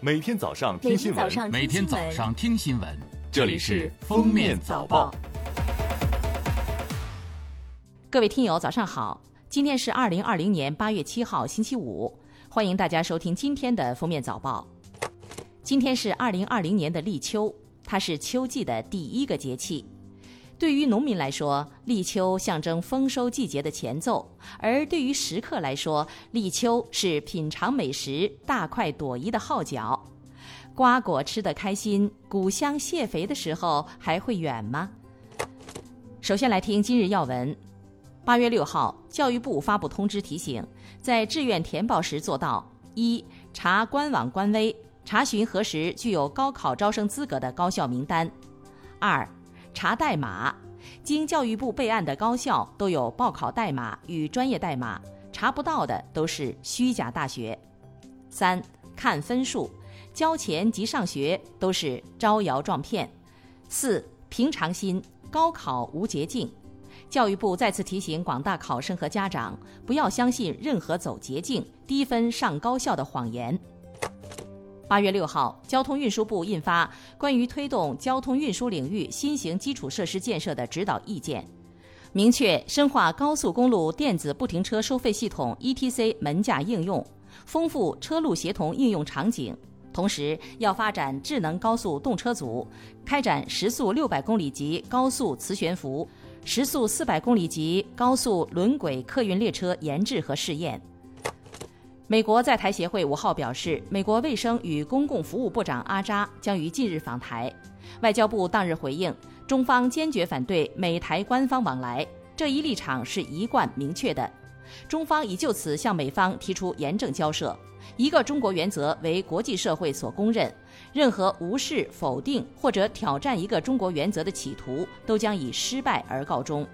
每天早上听新闻，每天早上听新闻，这里是《封面早报》。各位听友，早上好！今天是二零二零年八月七号，星期五，欢迎大家收听今天的《封面早报》。今天是二零二零年的立秋，它是秋季的第一个节气。对于农民来说，立秋象征丰收季节的前奏；而对于食客来说，立秋是品尝美食、大快朵颐的号角。瓜果吃得开心，谷香蟹肥的时候还会远吗？首先来听今日要闻。八月六号，教育部发布通知提醒，在志愿填报时做到：一、查官网官微，查询核实具有高考招生资格的高校名单；二、查代码，经教育部备案的高校都有报考代码与专业代码，查不到的都是虚假大学。三看分数，交钱即上学都是招摇撞骗。四平常心，高考无捷径。教育部再次提醒广大考生和家长，不要相信任何走捷径、低分上高校的谎言。八月六号，交通运输部印发《关于推动交通运输领域新型基础设施建设的指导意见》，明确深化高速公路电子不停车收费系统 （ETC） 门架应用，丰富车路协同应用场景。同时，要发展智能高速动车组，开展时速六百公里级高速磁悬浮、时速四百公里级高速轮轨客运列车研制和试验。美国在台协会五号表示，美国卫生与公共服务部长阿扎将于近日访台。外交部当日回应，中方坚决反对美台官方往来，这一立场是一贯明确的。中方已就此向美方提出严正交涉。一个中国原则为国际社会所公认，任何无视、否定或者挑战一个中国原则的企图，都将以失败而告终。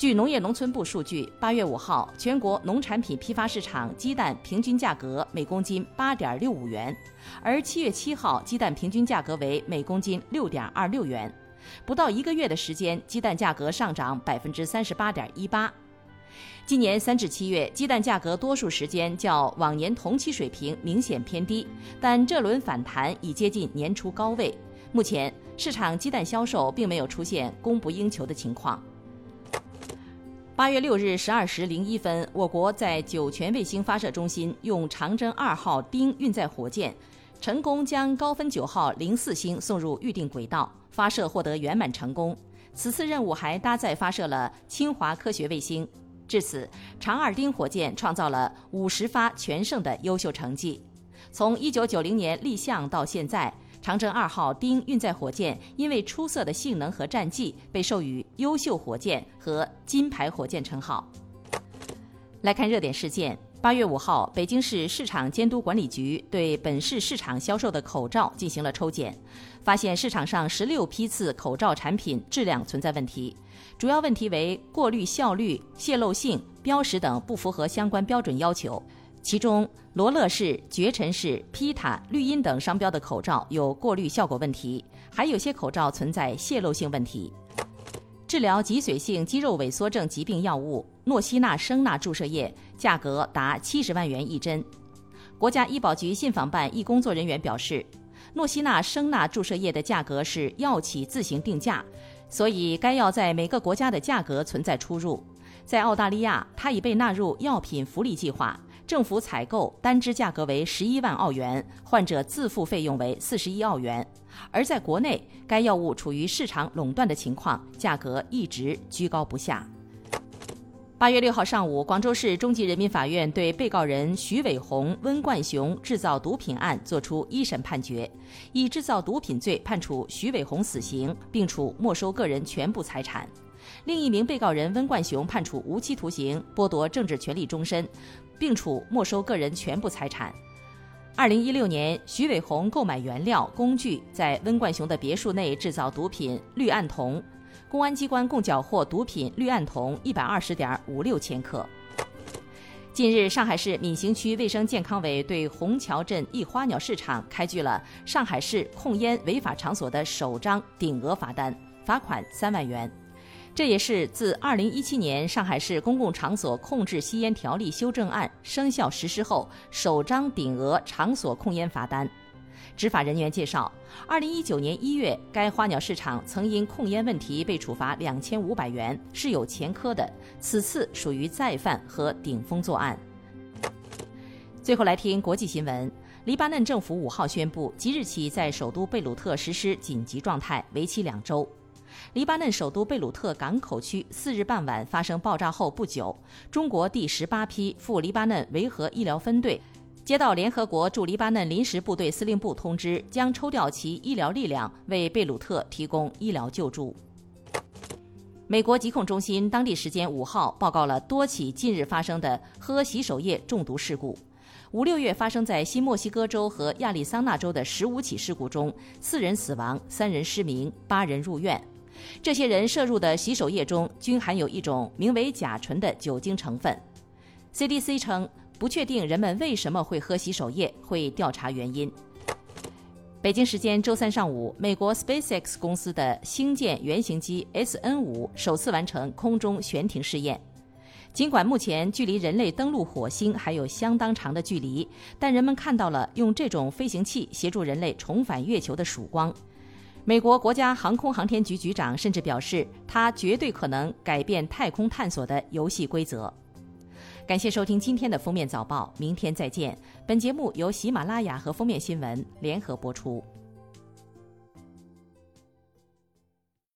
据农业农村部数据，八月五号，全国农产品批发市场鸡蛋平均价格每公斤八点六五元，而七月七号，鸡蛋平均价格为每公斤六点二六元。不到一个月的时间，鸡蛋价格上涨百分之三十八点一八。今年三至七月，鸡蛋价格多数时间较往年同期水平明显偏低，但这轮反弹已接近年初高位。目前市场鸡蛋销售并没有出现供不应求的情况。八月六日十二时零一分，我国在酒泉卫星发射中心用长征二号丁运载火箭，成功将高分九号零四星送入预定轨道，发射获得圆满成功。此次任务还搭载发射了清华科学卫星。至此，长二丁火箭创造了五十发全胜的优秀成绩。从一九九零年立项到现在。长征二号丁运载火箭因为出色的性能和战绩，被授予“优秀火箭”和“金牌火箭”称号。来看热点事件：八月五号，北京市市场监督管理局对本市市场销售的口罩进行了抽检，发现市场上十六批次口罩产品质量存在问题，主要问题为过滤效率、泄漏性、标识等不符合相关标准要求。其中，罗乐氏、绝尘氏、皮塔、绿茵等商标的口罩有过滤效果问题，还有些口罩存在泄漏性问题。治疗脊髓性肌肉萎缩症疾病药物诺西那生钠注射液价格达七十万元一针。国家医保局信访办一工作人员表示，诺西那生钠注射液的价格是药企自行定价，所以该药在每个国家的价格存在出入。在澳大利亚，它已被纳入药品福利计划。政府采购单支价格为十一万澳元，患者自付费用为四十一澳元。而在国内，该药物处于市场垄断的情况，价格一直居高不下。八月六号上午，广州市中级人民法院对被告人徐伟红、温冠雄制造毒品案作出一审判决，以制造毒品罪判处徐伟红死刑，并处没收个人全部财产。另一名被告人温冠雄判处无期徒刑，剥夺政治权利终身。并处没收个人全部财产。二零一六年，徐伟红购买原料、工具，在温冠雄的别墅内制造毒品氯胺酮，公安机关共缴获毒品氯胺酮一百二十点五六千克。近日，上海市闵行区卫生健康委对虹桥镇一花鸟市场开具了上海市控烟违法场所的首张顶额罚单，罚款三万元。这也是自2017年上海市公共场所控制吸烟条例修正案生效实施后首张顶额场所控烟罚单。执法人员介绍，2019年1月，该花鸟市场曾因控烟问题被处罚2500元，是有前科的。此次属于再犯和顶风作案。最后来听国际新闻：黎巴嫩政府5号宣布，即日起在首都贝鲁特实施紧急状态，为期两周。黎巴嫩首都贝鲁特港口区四日傍晚发生爆炸后不久，中国第十八批赴黎巴嫩维和医疗分队接到联合国驻黎巴嫩临时部队司令部通知，将抽调其医疗力量为贝鲁特提供医疗救助。美国疾控中心当地时间五号报告了多起近日发生的喝洗手液中毒事故。五六月发生在新墨西哥州和亚利桑那州的十五起事故中，四人死亡，三人失明，八人入院。这些人摄入的洗手液中均含有一种名为甲醇的酒精成分。CDC 称不确定人们为什么会喝洗手液，会调查原因。北京时间周三上午，美国 SpaceX 公司的星舰原型机 SN5 首次完成空中悬停试验。尽管目前距离人类登陆火星还有相当长的距离，但人们看到了用这种飞行器协助人类重返月球的曙光。美国国家航空航天局局长甚至表示，他绝对可能改变太空探索的游戏规则。感谢收听今天的封面早报，明天再见。本节目由喜马拉雅和封面新闻联合播出。